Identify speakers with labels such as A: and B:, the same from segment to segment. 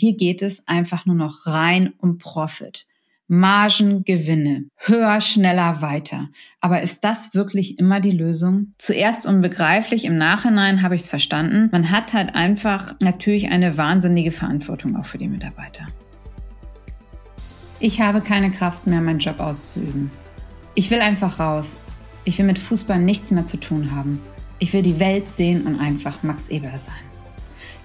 A: hier geht es einfach nur noch rein um Profit. Margen, Gewinne, höher, schneller, weiter. Aber ist das wirklich immer die Lösung? Zuerst unbegreiflich, im Nachhinein habe ich es verstanden. Man hat halt einfach natürlich eine wahnsinnige Verantwortung auch für die Mitarbeiter. Ich habe keine Kraft mehr, meinen Job auszuüben. Ich will einfach raus. Ich will mit Fußball nichts mehr zu tun haben. Ich will die Welt sehen und einfach Max Eber sein.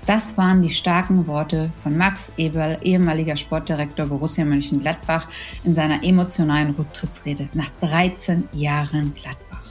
A: Das waren die starken Worte von Max Eberl, ehemaliger Sportdirektor Borussia Mönchengladbach, in seiner emotionalen Rücktrittsrede nach 13 Jahren Gladbach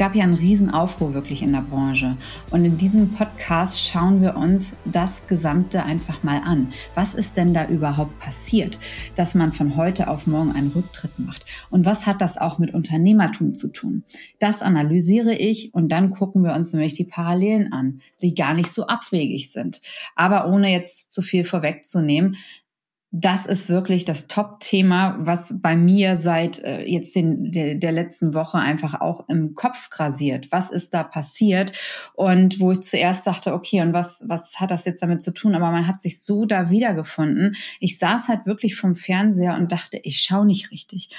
A: gab ja einen Riesenaufruhr wirklich in der Branche. Und in diesem Podcast schauen wir uns das Gesamte einfach mal an. Was ist denn da überhaupt passiert, dass man von heute auf morgen einen Rücktritt macht? Und was hat das auch mit Unternehmertum zu tun? Das analysiere ich und dann gucken wir uns nämlich die Parallelen an, die gar nicht so abwegig sind. Aber ohne jetzt zu viel vorwegzunehmen, das ist wirklich das Top-Thema, was bei mir seit äh, jetzt den, der, der letzten Woche einfach auch im Kopf grasiert. Was ist da passiert? Und wo ich zuerst dachte, okay, und was, was hat das jetzt damit zu tun? Aber man hat sich so da wiedergefunden. Ich saß halt wirklich vom Fernseher und dachte, ich schaue nicht richtig.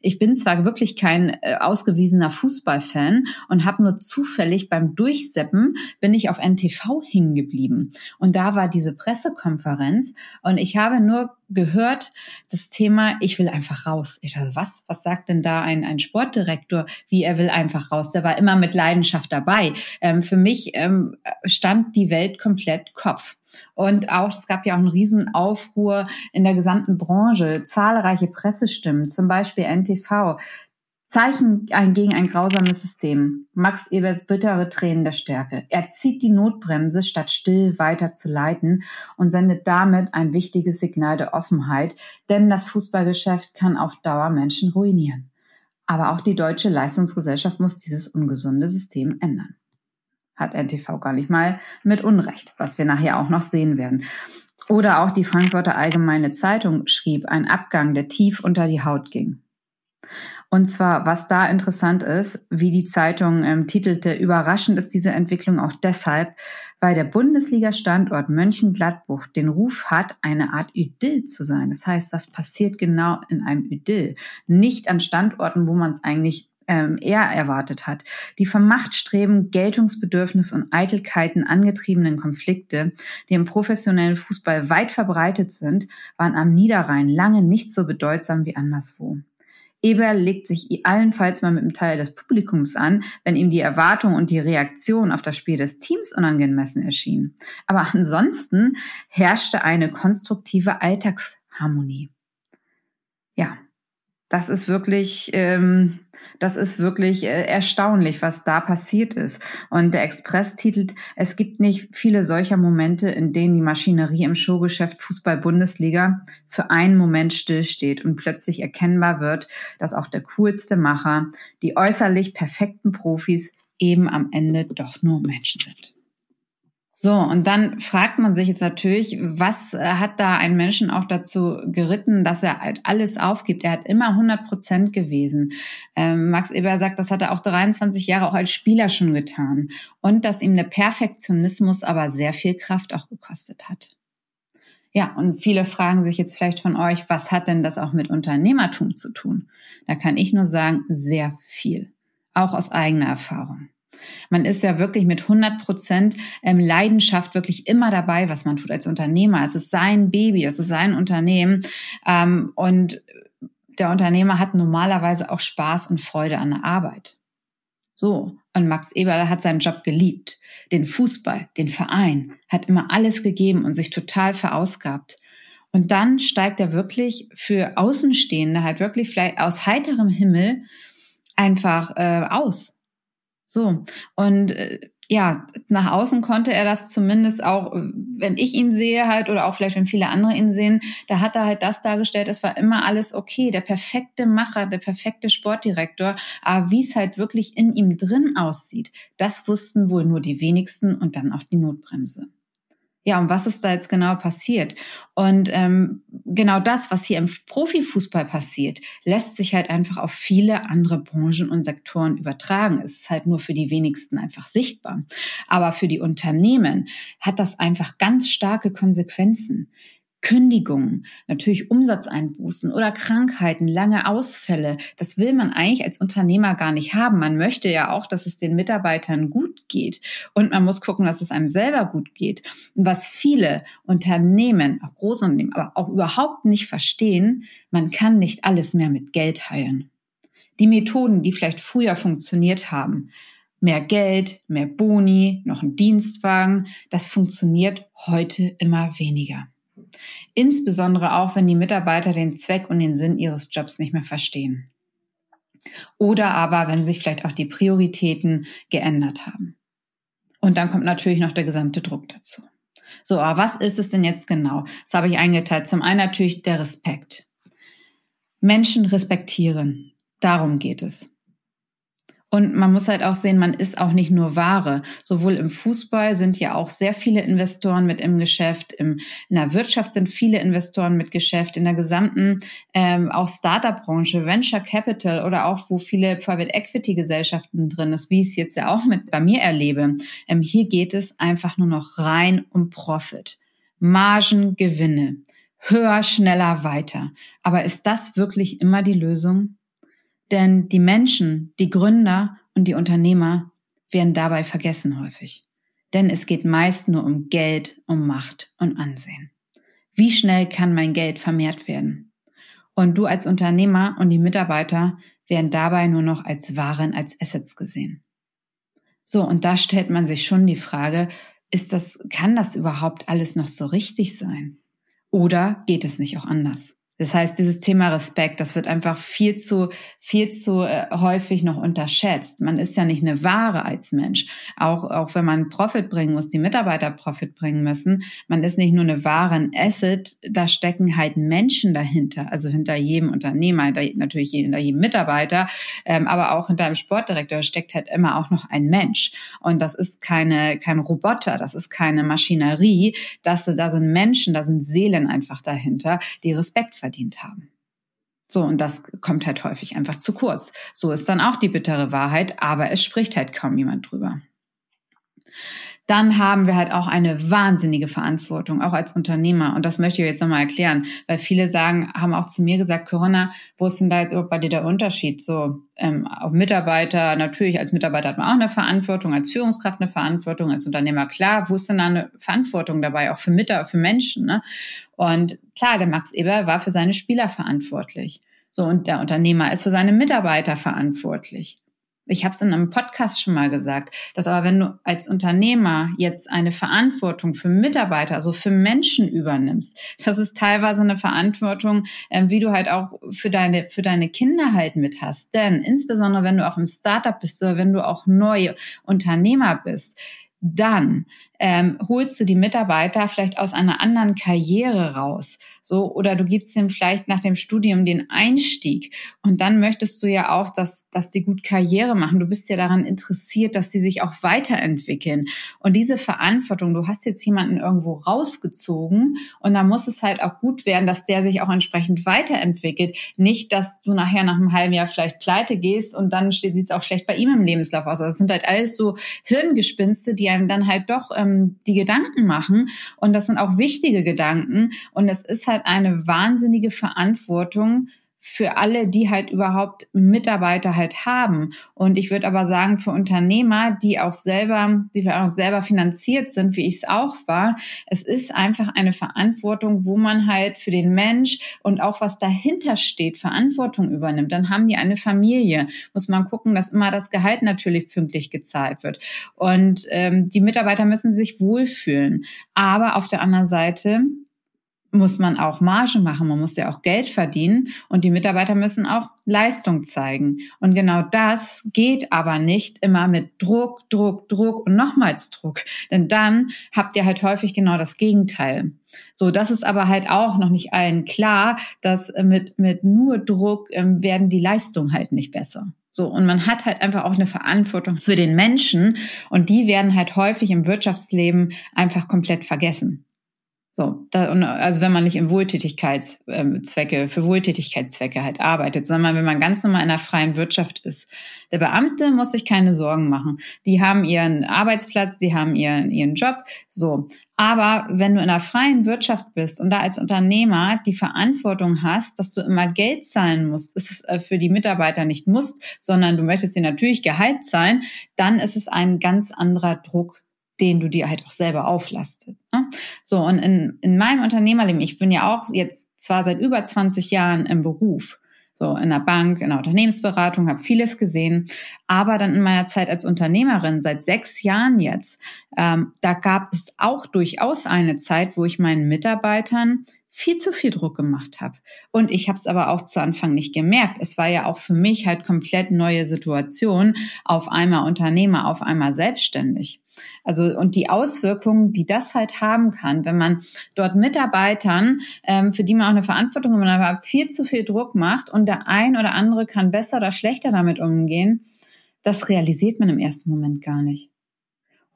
A: Ich bin zwar wirklich kein äh, ausgewiesener Fußballfan und habe nur zufällig beim Durchseppen bin ich auf NTV hingeblieben. Und da war diese Pressekonferenz und ich habe nur gehört, das Thema, ich will einfach raus. Ich dachte, was, was sagt denn da ein, ein Sportdirektor, wie er will einfach raus? Der war immer mit Leidenschaft dabei. Ähm, für mich ähm, stand die Welt komplett Kopf. Und auch, es gab ja auch einen Riesenaufruhr in der gesamten Branche, zahlreiche Pressestimmen, zum Beispiel NTV, Zeichen gegen ein grausames System. Max Ebers bittere Tränen der Stärke. Er zieht die Notbremse, statt still weiter zu leiten und sendet damit ein wichtiges Signal der Offenheit, denn das Fußballgeschäft kann auf Dauer Menschen ruinieren. Aber auch die deutsche Leistungsgesellschaft muss dieses ungesunde System ändern. Hat NTV gar nicht mal mit Unrecht, was wir nachher auch noch sehen werden. Oder auch die Frankfurter Allgemeine Zeitung schrieb, ein Abgang, der tief unter die Haut ging. Und zwar, was da interessant ist, wie die Zeitung ähm, titelte, überraschend ist diese Entwicklung auch deshalb, weil der Bundesliga-Standort Mönchengladbach den Ruf hat, eine Art Idyll zu sein. Das heißt, das passiert genau in einem Idyll, nicht an Standorten, wo man es eigentlich ähm, eher erwartet hat. Die vom Machtstreben, Geltungsbedürfnis und Eitelkeiten angetriebenen Konflikte, die im professionellen Fußball weit verbreitet sind, waren am Niederrhein lange nicht so bedeutsam wie anderswo. Eber legt sich allenfalls mal mit dem Teil des Publikums an, wenn ihm die Erwartung und die Reaktion auf das Spiel des Teams unangemessen erschien. Aber ansonsten herrschte eine konstruktive Alltagsharmonie. Ja, das ist wirklich, ähm, das ist wirklich äh, erstaunlich, was da passiert ist. Und der Express titelt, es gibt nicht viele solcher Momente, in denen die Maschinerie im Showgeschäft Fußball-Bundesliga für einen Moment stillsteht und plötzlich erkennbar wird, dass auch der coolste Macher, die äußerlich perfekten Profis eben am Ende doch nur Menschen sind. So, und dann fragt man sich jetzt natürlich, was äh, hat da einen Menschen auch dazu geritten, dass er halt alles aufgibt? Er hat immer 100 Prozent gewesen. Ähm, Max Eber sagt, das hat er auch 23 Jahre auch als Spieler schon getan. Und dass ihm der Perfektionismus aber sehr viel Kraft auch gekostet hat. Ja, und viele fragen sich jetzt vielleicht von euch, was hat denn das auch mit Unternehmertum zu tun? Da kann ich nur sagen, sehr viel. Auch aus eigener Erfahrung. Man ist ja wirklich mit 100 Prozent ähm, Leidenschaft wirklich immer dabei, was man tut als Unternehmer. Es ist sein Baby, es ist sein Unternehmen. Ähm, und der Unternehmer hat normalerweise auch Spaß und Freude an der Arbeit. So. Und Max Eberl hat seinen Job geliebt. Den Fußball, den Verein, hat immer alles gegeben und sich total verausgabt. Und dann steigt er wirklich für Außenstehende halt wirklich vielleicht aus heiterem Himmel einfach äh, aus so. Und äh, ja, nach außen konnte er das zumindest auch, wenn ich ihn sehe halt oder auch vielleicht wenn viele andere ihn sehen, da hat er halt das dargestellt, es war immer alles okay, der perfekte Macher, der perfekte Sportdirektor, aber wie es halt wirklich in ihm drin aussieht, das wussten wohl nur die wenigsten und dann auch die Notbremse. Ja, und was ist da jetzt genau passiert? Und ähm, genau das, was hier im Profifußball passiert, lässt sich halt einfach auf viele andere Branchen und Sektoren übertragen. Es ist halt nur für die wenigsten einfach sichtbar. Aber für die Unternehmen hat das einfach ganz starke Konsequenzen. Kündigungen, natürlich Umsatzeinbußen oder Krankheiten, lange Ausfälle. Das will man eigentlich als Unternehmer gar nicht haben. Man möchte ja auch, dass es den Mitarbeitern gut geht. Und man muss gucken, dass es einem selber gut geht. Und was viele Unternehmen, auch Großunternehmen, aber auch überhaupt nicht verstehen, man kann nicht alles mehr mit Geld heilen. Die Methoden, die vielleicht früher funktioniert haben, mehr Geld, mehr Boni, noch ein Dienstwagen, das funktioniert heute immer weniger. Insbesondere auch, wenn die Mitarbeiter den Zweck und den Sinn ihres Jobs nicht mehr verstehen. Oder aber, wenn sich vielleicht auch die Prioritäten geändert haben. Und dann kommt natürlich noch der gesamte Druck dazu. So, aber was ist es denn jetzt genau? Das habe ich eingeteilt. Zum einen natürlich der Respekt. Menschen respektieren. Darum geht es. Und man muss halt auch sehen, man ist auch nicht nur Ware. Sowohl im Fußball sind ja auch sehr viele Investoren mit im Geschäft, im, in der Wirtschaft sind viele Investoren mit Geschäft, in der gesamten ähm, auch Startup-Branche, Venture Capital oder auch wo viele Private Equity Gesellschaften drin ist, wie ich es jetzt ja auch mit bei mir erlebe. Ähm, hier geht es einfach nur noch rein um Profit, Margen, Gewinne, höher, schneller, weiter. Aber ist das wirklich immer die Lösung? Denn die Menschen, die Gründer und die Unternehmer werden dabei vergessen häufig. Denn es geht meist nur um Geld, um Macht und Ansehen. Wie schnell kann mein Geld vermehrt werden? Und du als Unternehmer und die Mitarbeiter werden dabei nur noch als Waren, als Assets gesehen. So, und da stellt man sich schon die Frage, ist das, kann das überhaupt alles noch so richtig sein? Oder geht es nicht auch anders? Das heißt, dieses Thema Respekt, das wird einfach viel zu, viel zu äh, häufig noch unterschätzt. Man ist ja nicht eine Ware als Mensch. Auch, auch wenn man Profit bringen muss, die Mitarbeiter Profit bringen müssen. Man ist nicht nur eine Ware, ein Asset. Da stecken halt Menschen dahinter. Also hinter jedem Unternehmer, hinter, natürlich hinter jedem Mitarbeiter, ähm, aber auch hinter einem Sportdirektor steckt halt immer auch noch ein Mensch. Und das ist keine, kein Roboter, das ist keine Maschinerie. Das, da sind Menschen, da sind Seelen einfach dahinter, die Respekt verdienen verdient haben. So, und das kommt halt häufig einfach zu kurz. So ist dann auch die bittere Wahrheit, aber es spricht halt kaum jemand drüber dann haben wir halt auch eine wahnsinnige Verantwortung, auch als Unternehmer. Und das möchte ich jetzt nochmal erklären, weil viele sagen, haben auch zu mir gesagt, Corinna, wo ist denn da jetzt überhaupt bei dir der Unterschied? So, ähm, auch Mitarbeiter, natürlich als Mitarbeiter hat man auch eine Verantwortung, als Führungskraft eine Verantwortung, als Unternehmer, klar, wo ist denn da eine Verantwortung dabei, auch für Mitarbeiter, für Menschen, ne? Und klar, der Max Eber war für seine Spieler verantwortlich. So, und der Unternehmer ist für seine Mitarbeiter verantwortlich. Ich habe es in einem Podcast schon mal gesagt, dass aber wenn du als Unternehmer jetzt eine Verantwortung für Mitarbeiter, also für Menschen übernimmst, das ist teilweise eine Verantwortung, äh, wie du halt auch für deine für deine Kinder halt mit hast. Denn insbesondere wenn du auch im Startup bist oder wenn du auch neu Unternehmer bist, dann ähm, holst du die Mitarbeiter vielleicht aus einer anderen Karriere raus. So, oder du gibst ihm vielleicht nach dem Studium den Einstieg. Und dann möchtest du ja auch, dass, dass die gut Karriere machen. Du bist ja daran interessiert, dass sie sich auch weiterentwickeln. Und diese Verantwortung, du hast jetzt jemanden irgendwo rausgezogen und da muss es halt auch gut werden, dass der sich auch entsprechend weiterentwickelt. Nicht, dass du nachher nach einem halben Jahr vielleicht pleite gehst und dann sieht es auch schlecht bei ihm im Lebenslauf aus. Also das sind halt alles so Hirngespinste, die einem dann halt doch ähm, die Gedanken machen. Und das sind auch wichtige Gedanken. Und es ist halt eine wahnsinnige Verantwortung für alle, die halt überhaupt Mitarbeiter halt haben. Und ich würde aber sagen, für Unternehmer, die auch selber, die auch selber finanziert sind, wie ich es auch war, es ist einfach eine Verantwortung, wo man halt für den Mensch und auch was dahinter steht, Verantwortung übernimmt. Dann haben die eine Familie. Muss man gucken, dass immer das Gehalt natürlich pünktlich gezahlt wird. Und ähm, die Mitarbeiter müssen sich wohlfühlen. Aber auf der anderen Seite muss man auch Marge machen, man muss ja auch Geld verdienen und die Mitarbeiter müssen auch Leistung zeigen. Und genau das geht aber nicht immer mit Druck, Druck, Druck und nochmals Druck. Denn dann habt ihr halt häufig genau das Gegenteil. So, das ist aber halt auch noch nicht allen klar, dass mit, mit nur Druck ähm, werden die Leistungen halt nicht besser. So, und man hat halt einfach auch eine Verantwortung für den Menschen und die werden halt häufig im Wirtschaftsleben einfach komplett vergessen. So, da, also wenn man nicht in Wohltätigkeitszwecke, für Wohltätigkeitszwecke halt arbeitet, sondern wenn man ganz normal in der freien Wirtschaft ist. Der Beamte muss sich keine Sorgen machen. Die haben ihren Arbeitsplatz, die haben ihren, ihren Job, so. Aber wenn du in der freien Wirtschaft bist und da als Unternehmer die Verantwortung hast, dass du immer Geld zahlen musst, ist es äh, für die Mitarbeiter nicht musst, sondern du möchtest dir natürlich Gehalt zahlen, dann ist es ein ganz anderer Druck den du dir halt auch selber auflastet. Ne? So, und in, in meinem Unternehmerleben, ich bin ja auch jetzt zwar seit über 20 Jahren im Beruf, so in der Bank, in der Unternehmensberatung, habe vieles gesehen, aber dann in meiner Zeit als Unternehmerin, seit sechs Jahren jetzt, ähm, da gab es auch durchaus eine Zeit, wo ich meinen Mitarbeitern viel zu viel Druck gemacht habe. Und ich habe es aber auch zu Anfang nicht gemerkt. Es war ja auch für mich halt komplett neue Situation, auf einmal Unternehmer, auf einmal selbstständig. Also und die Auswirkungen, die das halt haben kann, wenn man dort Mitarbeitern, ähm, für die man auch eine Verantwortung hat, viel zu viel Druck macht und der ein oder andere kann besser oder schlechter damit umgehen, das realisiert man im ersten Moment gar nicht.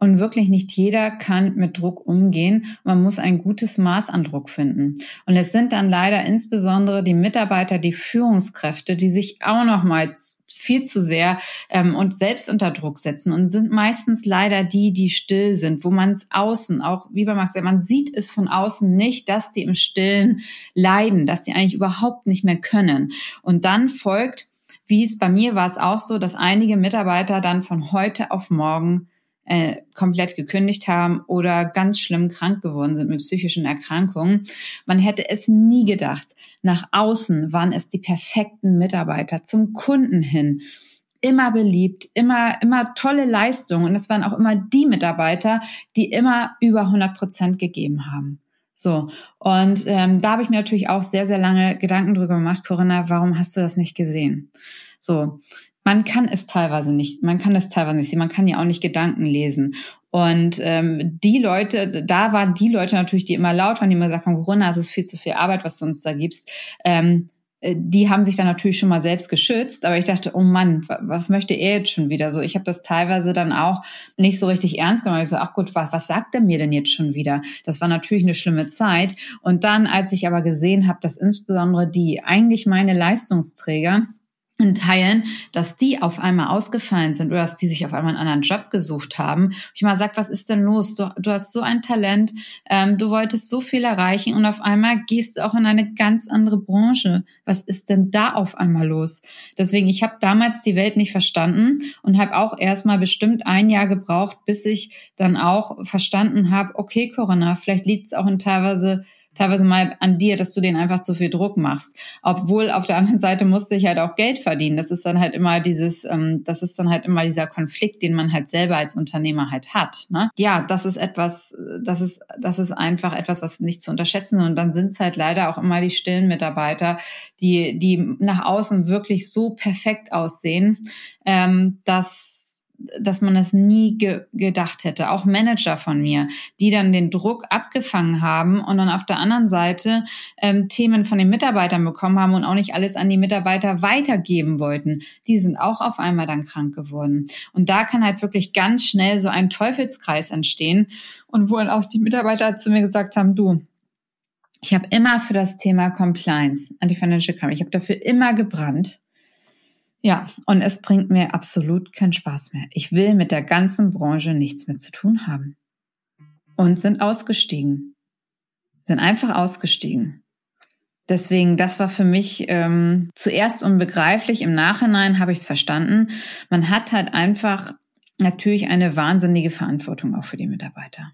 A: Und wirklich nicht jeder kann mit Druck umgehen. Man muss ein gutes Maß an Druck finden. Und es sind dann leider insbesondere die Mitarbeiter, die Führungskräfte, die sich auch nochmals viel zu sehr ähm, und selbst unter Druck setzen und sind meistens leider die, die still sind, wo man es außen, auch wie bei Max, man sieht es von außen nicht, dass die im Stillen leiden, dass die eigentlich überhaupt nicht mehr können. Und dann folgt, wie es bei mir war es auch so, dass einige Mitarbeiter dann von heute auf morgen äh, komplett gekündigt haben oder ganz schlimm krank geworden sind mit psychischen Erkrankungen. Man hätte es nie gedacht. Nach außen waren es die perfekten Mitarbeiter zum Kunden hin. Immer beliebt, immer, immer tolle Leistungen. Und es waren auch immer die Mitarbeiter, die immer über 100 Prozent gegeben haben. So, und ähm, da habe ich mir natürlich auch sehr, sehr lange Gedanken drüber gemacht, Corinna, warum hast du das nicht gesehen? So, man kann es teilweise nicht, man kann es teilweise nicht sehen, man kann ja auch nicht Gedanken lesen. Und ähm, die Leute, da waren die Leute natürlich, die immer laut waren, die immer gesagt haben, Corona, es ist viel zu viel Arbeit, was du uns da gibst. Ähm, äh, die haben sich dann natürlich schon mal selbst geschützt, aber ich dachte, oh Mann, was möchte er jetzt schon wieder so? Ich habe das teilweise dann auch nicht so richtig ernst genommen. Ich so, ach gut, was, was sagt er mir denn jetzt schon wieder? Das war natürlich eine schlimme Zeit. Und dann, als ich aber gesehen habe, dass insbesondere die eigentlich meine Leistungsträger in Teilen, dass die auf einmal ausgefallen sind oder dass die sich auf einmal einen anderen Job gesucht haben. Ich mal sag, was ist denn los? Du, du hast so ein Talent, ähm, du wolltest so viel erreichen und auf einmal gehst du auch in eine ganz andere Branche. Was ist denn da auf einmal los? Deswegen, ich habe damals die Welt nicht verstanden und habe auch erstmal bestimmt ein Jahr gebraucht, bis ich dann auch verstanden habe, okay, Corinna, vielleicht liegt es auch in teilweise teilweise mal an dir, dass du den einfach zu viel Druck machst. Obwohl auf der anderen Seite musste ich halt auch Geld verdienen. Das ist dann halt immer dieses, ähm, das ist dann halt immer dieser Konflikt, den man halt selber als Unternehmer halt hat. Ne? Ja, das ist etwas, das ist, das ist einfach etwas, was nicht zu unterschätzen. Und dann sind es halt leider auch immer die stillen Mitarbeiter, die, die nach außen wirklich so perfekt aussehen, ähm, dass dass man es nie ge gedacht hätte. Auch Manager von mir, die dann den Druck abgefangen haben und dann auf der anderen Seite ähm, Themen von den Mitarbeitern bekommen haben und auch nicht alles an die Mitarbeiter weitergeben wollten. Die sind auch auf einmal dann krank geworden. Und da kann halt wirklich ganz schnell so ein Teufelskreis entstehen und wo dann auch die Mitarbeiter zu mir gesagt haben, du, ich habe immer für das Thema Compliance, Anti-Financial Crime, ich habe dafür immer gebrannt. Ja, und es bringt mir absolut keinen Spaß mehr. Ich will mit der ganzen Branche nichts mehr zu tun haben. Und sind ausgestiegen. Sind einfach ausgestiegen. Deswegen, das war für mich ähm, zuerst unbegreiflich. Im Nachhinein habe ich es verstanden. Man hat halt einfach natürlich eine wahnsinnige Verantwortung auch für die Mitarbeiter.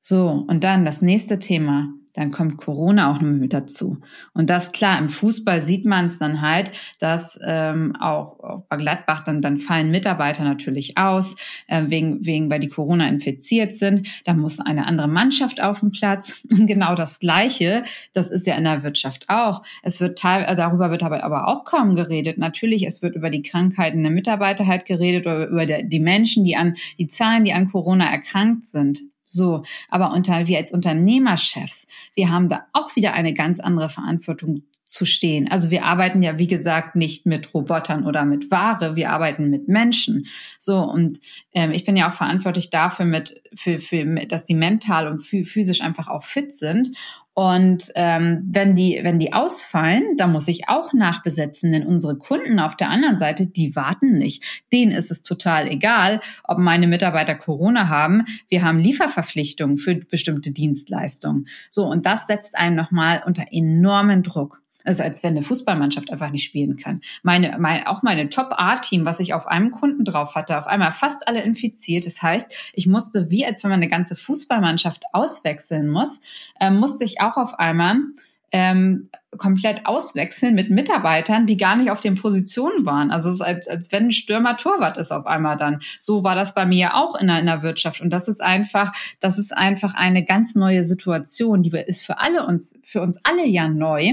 A: So, und dann das nächste Thema, dann kommt Corona auch noch mit dazu. Und das klar, im Fußball sieht man es dann halt, dass ähm, auch, auch bei Gladbach dann, dann fallen Mitarbeiter natürlich aus, äh, wegen, wegen, weil die Corona infiziert sind. Da muss eine andere Mannschaft auf den Platz. Genau das Gleiche, das ist ja in der Wirtschaft auch. Es wird teil, äh, darüber wird aber, aber auch kaum geredet. Natürlich, es wird über die Krankheiten der Mitarbeiter halt geredet oder über die Menschen, die an, die Zahlen, die an Corona erkrankt sind. So, aber unter, wir als Unternehmerchefs, wir haben da auch wieder eine ganz andere Verantwortung zu stehen. Also wir arbeiten ja, wie gesagt, nicht mit Robotern oder mit Ware, wir arbeiten mit Menschen. So, und ähm, ich bin ja auch verantwortlich dafür, mit, für, für, dass die mental und physisch einfach auch fit sind. Und ähm, wenn die, wenn die ausfallen, dann muss ich auch nachbesetzen, denn unsere Kunden auf der anderen Seite, die warten nicht. Denen ist es total egal, ob meine Mitarbeiter Corona haben. Wir haben Lieferverpflichtungen für bestimmte Dienstleistungen. So, und das setzt einen nochmal unter enormen Druck. Also als wenn eine Fußballmannschaft einfach nicht spielen kann. Meine, mein, auch meine Top-A-Team, was ich auf einem Kunden drauf hatte, auf einmal fast alle infiziert. Das heißt, ich musste, wie als wenn man eine ganze Fußballmannschaft auswechseln muss, äh, musste ich auch auf einmal ähm, komplett auswechseln mit Mitarbeitern, die gar nicht auf den Positionen waren. Also es ist als, als wenn ein Stürmer Torwart ist auf einmal dann. So war das bei mir auch in der, in der Wirtschaft. Und das ist einfach, das ist einfach eine ganz neue Situation, die ist für alle uns, für uns alle ja neu.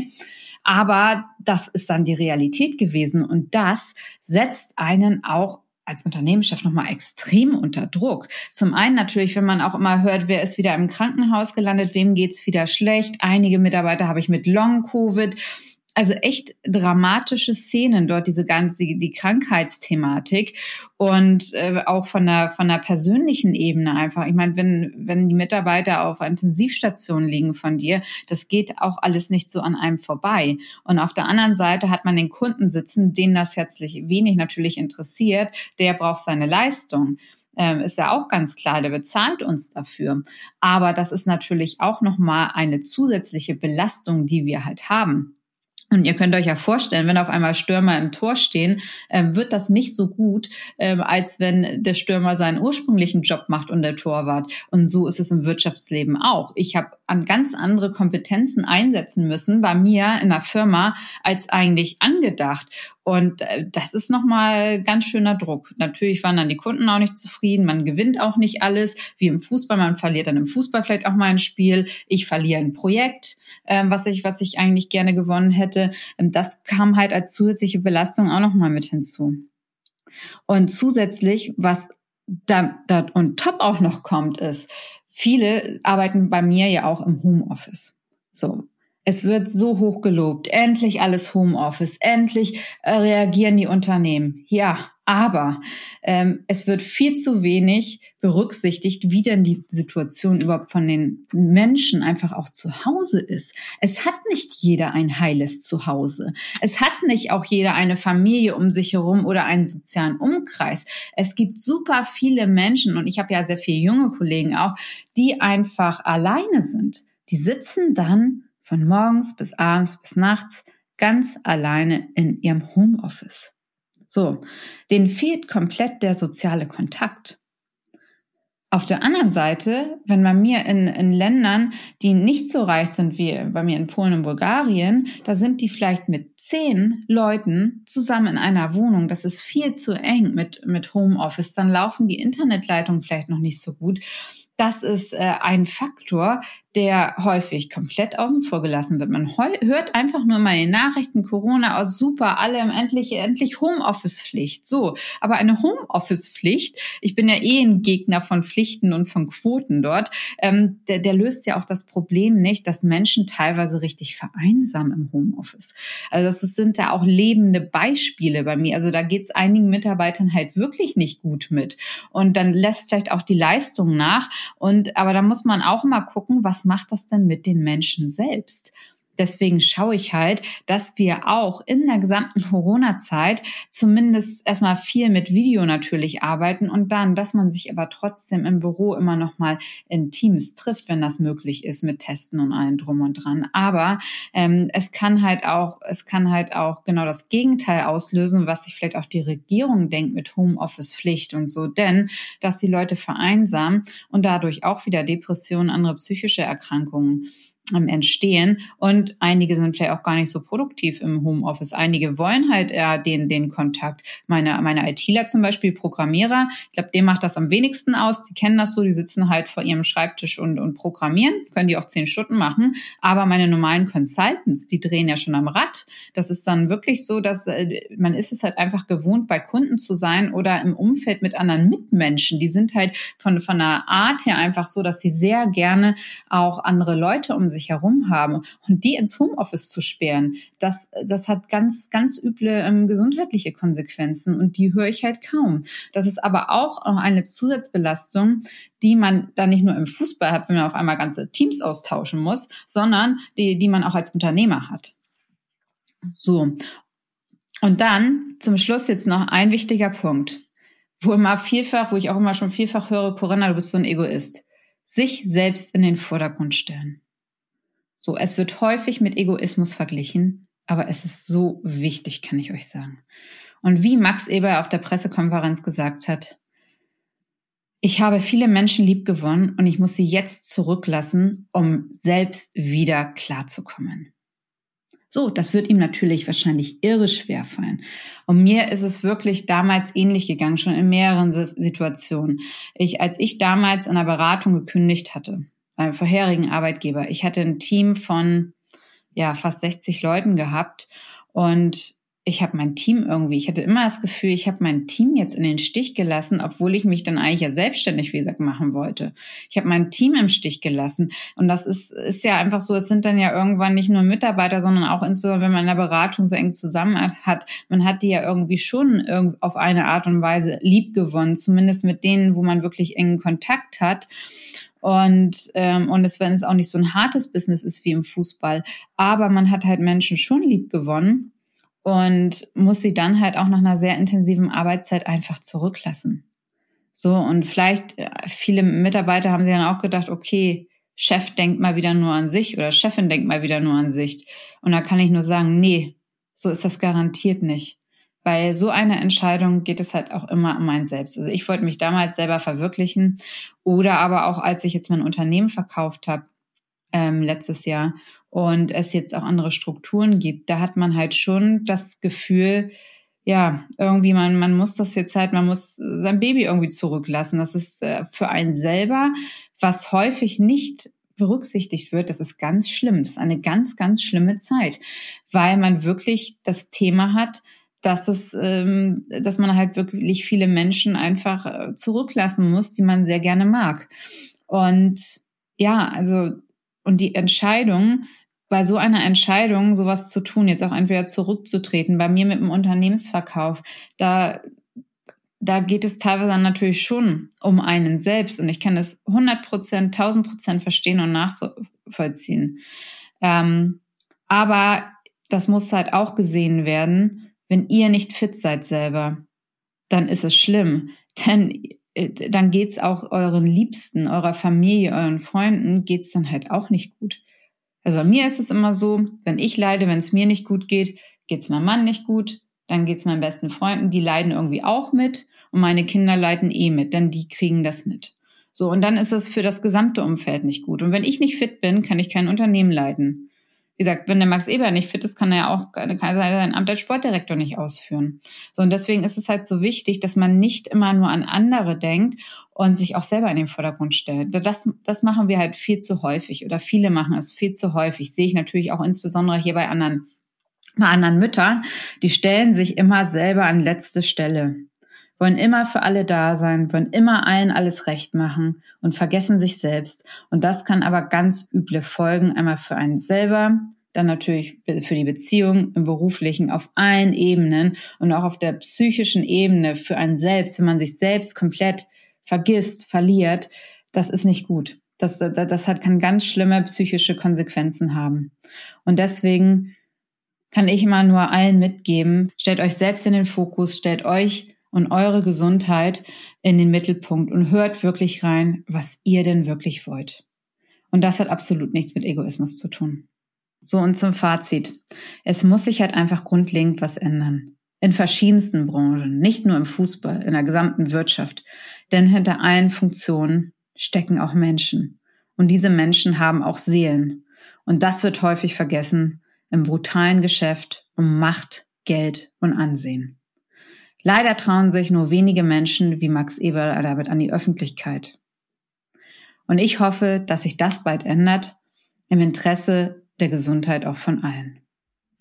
A: Aber das ist dann die Realität gewesen und das setzt einen auch als Unternehmenschef nochmal extrem unter Druck. Zum einen natürlich, wenn man auch immer hört, wer ist wieder im Krankenhaus gelandet, wem geht's wieder schlecht. Einige Mitarbeiter habe ich mit Long-Covid also echt dramatische Szenen dort, diese ganze, die Krankheitsthematik und äh, auch von der, von der persönlichen Ebene einfach. Ich meine, wenn, wenn die Mitarbeiter auf Intensivstationen liegen von dir, das geht auch alles nicht so an einem vorbei. Und auf der anderen Seite hat man den Kunden sitzen, den das herzlich wenig natürlich interessiert, der braucht seine Leistung ähm, ist ja auch ganz klar, der bezahlt uns dafür. Aber das ist natürlich auch nochmal eine zusätzliche Belastung, die wir halt haben. Und ihr könnt euch ja vorstellen, wenn auf einmal Stürmer im Tor stehen, äh, wird das nicht so gut, äh, als wenn der Stürmer seinen ursprünglichen Job macht und der Torwart. Und so ist es im Wirtschaftsleben auch. Ich habe an ganz andere Kompetenzen einsetzen müssen bei mir in der Firma als eigentlich angedacht. Und äh, das ist nochmal ganz schöner Druck. Natürlich waren dann die Kunden auch nicht zufrieden. Man gewinnt auch nicht alles, wie im Fußball. Man verliert dann im Fußball vielleicht auch mal ein Spiel. Ich verliere ein Projekt, äh, was ich, was ich eigentlich gerne gewonnen hätte. Ähm, das kam halt als zusätzliche Belastung auch nochmal mit hinzu. Und zusätzlich, was da, da und top auch noch kommt, ist, viele arbeiten bei mir ja auch im Homeoffice. So, es wird so hoch gelobt. Endlich alles Homeoffice. Endlich äh, reagieren die Unternehmen. Ja, aber ähm, es wird viel zu wenig berücksichtigt, wie denn die Situation überhaupt von den Menschen einfach auch zu Hause ist. Es hat nicht jeder ein heiles Zuhause. Es hat nicht auch jeder eine Familie um sich herum oder einen sozialen Umkreis. Es gibt super viele Menschen und ich habe ja sehr viele junge Kollegen auch, die einfach alleine sind. Die sitzen dann von morgens bis abends bis nachts ganz alleine in ihrem Homeoffice. So, denen fehlt komplett der soziale Kontakt. Auf der anderen Seite, wenn bei mir in, in Ländern, die nicht so reich sind wie bei mir in Polen und Bulgarien, da sind die vielleicht mit zehn Leuten zusammen in einer Wohnung. Das ist viel zu eng mit, mit Homeoffice. Dann laufen die Internetleitungen vielleicht noch nicht so gut. Das ist äh, ein Faktor, der häufig komplett außen vor gelassen wird. Man hört einfach nur mal in den Nachrichten, Corona, oh super, alle im endlich, endlich Homeoffice-Pflicht. So, aber eine Homeoffice-Pflicht, ich bin ja eh ein Gegner von Pflichten und von Quoten dort, ähm, der, der löst ja auch das Problem nicht, dass Menschen teilweise richtig vereinsamen im Homeoffice. Also das sind ja auch lebende Beispiele bei mir. Also da geht es einigen Mitarbeitern halt wirklich nicht gut mit. Und dann lässt vielleicht auch die Leistung nach. Und aber da muss man auch mal gucken, was macht das denn mit den Menschen selbst? Deswegen schaue ich halt, dass wir auch in der gesamten Corona-Zeit zumindest erstmal viel mit Video natürlich arbeiten und dann, dass man sich aber trotzdem im Büro immer noch mal in Teams trifft, wenn das möglich ist mit Testen und allem drum und dran. Aber ähm, es kann halt auch, es kann halt auch genau das Gegenteil auslösen, was sich vielleicht auch die Regierung denkt mit Homeoffice-Pflicht und so, denn dass die Leute vereinsamen und dadurch auch wieder Depressionen, andere psychische Erkrankungen entstehen und einige sind vielleicht auch gar nicht so produktiv im Homeoffice. Einige wollen halt eher den, den Kontakt. Meine, meine ITler zum Beispiel, Programmierer, ich glaube, dem macht das am wenigsten aus. Die kennen das so, die sitzen halt vor ihrem Schreibtisch und, und programmieren, können die auch zehn Stunden machen. Aber meine normalen Consultants, die drehen ja schon am Rad. Das ist dann wirklich so, dass äh, man ist es halt einfach gewohnt, bei Kunden zu sein oder im Umfeld mit anderen Mitmenschen. Die sind halt von, von der Art her einfach so, dass sie sehr gerne auch andere Leute um sich sich herum haben und die ins Homeoffice zu sperren, das, das hat ganz, ganz üble ähm, gesundheitliche Konsequenzen und die höre ich halt kaum. Das ist aber auch noch eine Zusatzbelastung, die man dann nicht nur im Fußball hat, wenn man auf einmal ganze Teams austauschen muss, sondern die, die man auch als Unternehmer hat. So. Und dann zum Schluss jetzt noch ein wichtiger Punkt, wo immer vielfach, wo ich auch immer schon vielfach höre, Corinna, du bist so ein Egoist. Sich selbst in den Vordergrund stellen. So, es wird häufig mit Egoismus verglichen, aber es ist so wichtig, kann ich euch sagen. Und wie Max Eber auf der Pressekonferenz gesagt hat, ich habe viele Menschen lieb gewonnen und ich muss sie jetzt zurücklassen, um selbst wieder klarzukommen. So, das wird ihm natürlich wahrscheinlich irre schwer fallen. Und mir ist es wirklich damals ähnlich gegangen, schon in mehreren Situationen. Ich, als ich damals in der Beratung gekündigt hatte, beim vorherigen Arbeitgeber, ich hatte ein Team von ja fast 60 Leuten gehabt und ich habe mein Team irgendwie, ich hatte immer das Gefühl, ich habe mein Team jetzt in den Stich gelassen, obwohl ich mich dann eigentlich ja selbstständig, wie gesagt, machen wollte. Ich habe mein Team im Stich gelassen. Und das ist, ist ja einfach so, es sind dann ja irgendwann nicht nur Mitarbeiter, sondern auch insbesondere, wenn man in der Beratung so eng zusammen hat, man hat die ja irgendwie schon auf eine Art und Weise lieb gewonnen, zumindest mit denen, wo man wirklich engen Kontakt hat. Und, ähm, und es, wenn es auch nicht so ein hartes Business ist wie im Fußball, aber man hat halt Menschen schon lieb gewonnen und muss sie dann halt auch nach einer sehr intensiven Arbeitszeit einfach zurücklassen. So, und vielleicht äh, viele Mitarbeiter haben sich dann auch gedacht, okay, Chef denkt mal wieder nur an sich oder Chefin denkt mal wieder nur an sich. Und da kann ich nur sagen, nee, so ist das garantiert nicht. Bei so einer Entscheidung geht es halt auch immer um mein Selbst. Also ich wollte mich damals selber verwirklichen oder aber auch als ich jetzt mein Unternehmen verkauft habe, ähm, letztes Jahr und es jetzt auch andere Strukturen gibt, da hat man halt schon das Gefühl, ja, irgendwie man, man muss das jetzt halt, man muss sein Baby irgendwie zurücklassen. Das ist äh, für einen selber, was häufig nicht berücksichtigt wird, das ist ganz schlimm. Das ist eine ganz, ganz schlimme Zeit, weil man wirklich das Thema hat, dass es, ähm, dass man halt wirklich viele Menschen einfach äh, zurücklassen muss, die man sehr gerne mag. Und ja, also und die Entscheidung, bei so einer Entscheidung, sowas zu tun, jetzt auch entweder zurückzutreten, bei mir mit dem Unternehmensverkauf, da, da geht es teilweise natürlich schon um einen selbst. Und ich kann das 100 Prozent, 1000 Prozent verstehen und nachvollziehen. Ähm, aber das muss halt auch gesehen werden, wenn ihr nicht fit seid selber, dann ist es schlimm. Denn äh, dann geht's auch euren Liebsten, eurer Familie, euren Freunden, geht's dann halt auch nicht gut. Also bei mir ist es immer so, wenn ich leide, wenn es mir nicht gut geht, geht's meinem Mann nicht gut, dann geht's meinen besten Freunden, die leiden irgendwie auch mit und meine Kinder leiden eh mit, denn die kriegen das mit. So, und dann ist es für das gesamte Umfeld nicht gut. Und wenn ich nicht fit bin, kann ich kein Unternehmen leiten. Wie gesagt, wenn der Max Eber nicht fit ist, kann er ja auch kann sein Amt als Sportdirektor nicht ausführen. So, und deswegen ist es halt so wichtig, dass man nicht immer nur an andere denkt und sich auch selber in den Vordergrund stellt. Das, das machen wir halt viel zu häufig oder viele machen es viel zu häufig. Sehe ich natürlich auch insbesondere hier bei anderen, bei anderen Müttern. Die stellen sich immer selber an letzte Stelle wollen immer für alle da sein, wollen immer allen alles recht machen und vergessen sich selbst. Und das kann aber ganz üble Folgen einmal für einen selber, dann natürlich für die Beziehung, im beruflichen, auf allen Ebenen und auch auf der psychischen Ebene für einen selbst, wenn man sich selbst komplett vergisst, verliert, das ist nicht gut. Das, das, das hat, kann ganz schlimme psychische Konsequenzen haben. Und deswegen kann ich immer nur allen mitgeben, stellt euch selbst in den Fokus, stellt euch und eure Gesundheit in den Mittelpunkt und hört wirklich rein, was ihr denn wirklich wollt. Und das hat absolut nichts mit Egoismus zu tun. So und zum Fazit. Es muss sich halt einfach grundlegend was ändern. In verschiedensten Branchen, nicht nur im Fußball, in der gesamten Wirtschaft. Denn hinter allen Funktionen stecken auch Menschen. Und diese Menschen haben auch Seelen. Und das wird häufig vergessen im brutalen Geschäft um Macht, Geld und Ansehen. Leider trauen sich nur wenige Menschen wie Max Eberl damit an die Öffentlichkeit. Und ich hoffe, dass sich das bald ändert, im Interesse der Gesundheit auch von allen.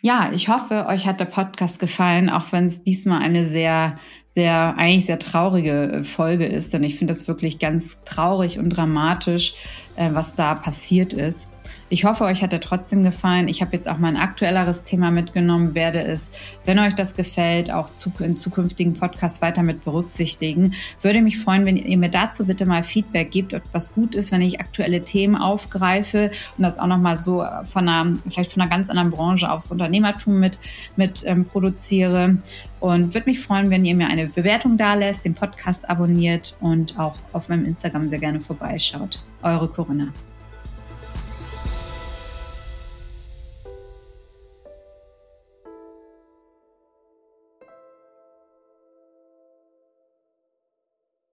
A: Ja, ich hoffe, euch hat der Podcast gefallen, auch wenn es diesmal eine sehr, sehr, eigentlich sehr traurige Folge ist, denn ich finde das wirklich ganz traurig und dramatisch, äh, was da passiert ist. Ich hoffe, euch hat er trotzdem gefallen. Ich habe jetzt auch mal ein aktuelleres Thema mitgenommen, werde es, wenn euch das gefällt, auch in zukünftigen Podcasts weiter mit berücksichtigen. Würde mich freuen, wenn ihr mir dazu bitte mal Feedback gebt, ob was gut ist, wenn ich aktuelle Themen aufgreife und das auch nochmal so von einer, vielleicht von einer ganz anderen Branche aufs Unternehmertum mit, mit ähm, produziere. Und würde mich freuen, wenn ihr mir eine Bewertung da lässt, den Podcast abonniert und auch auf meinem Instagram sehr gerne vorbeischaut. Eure Corinna.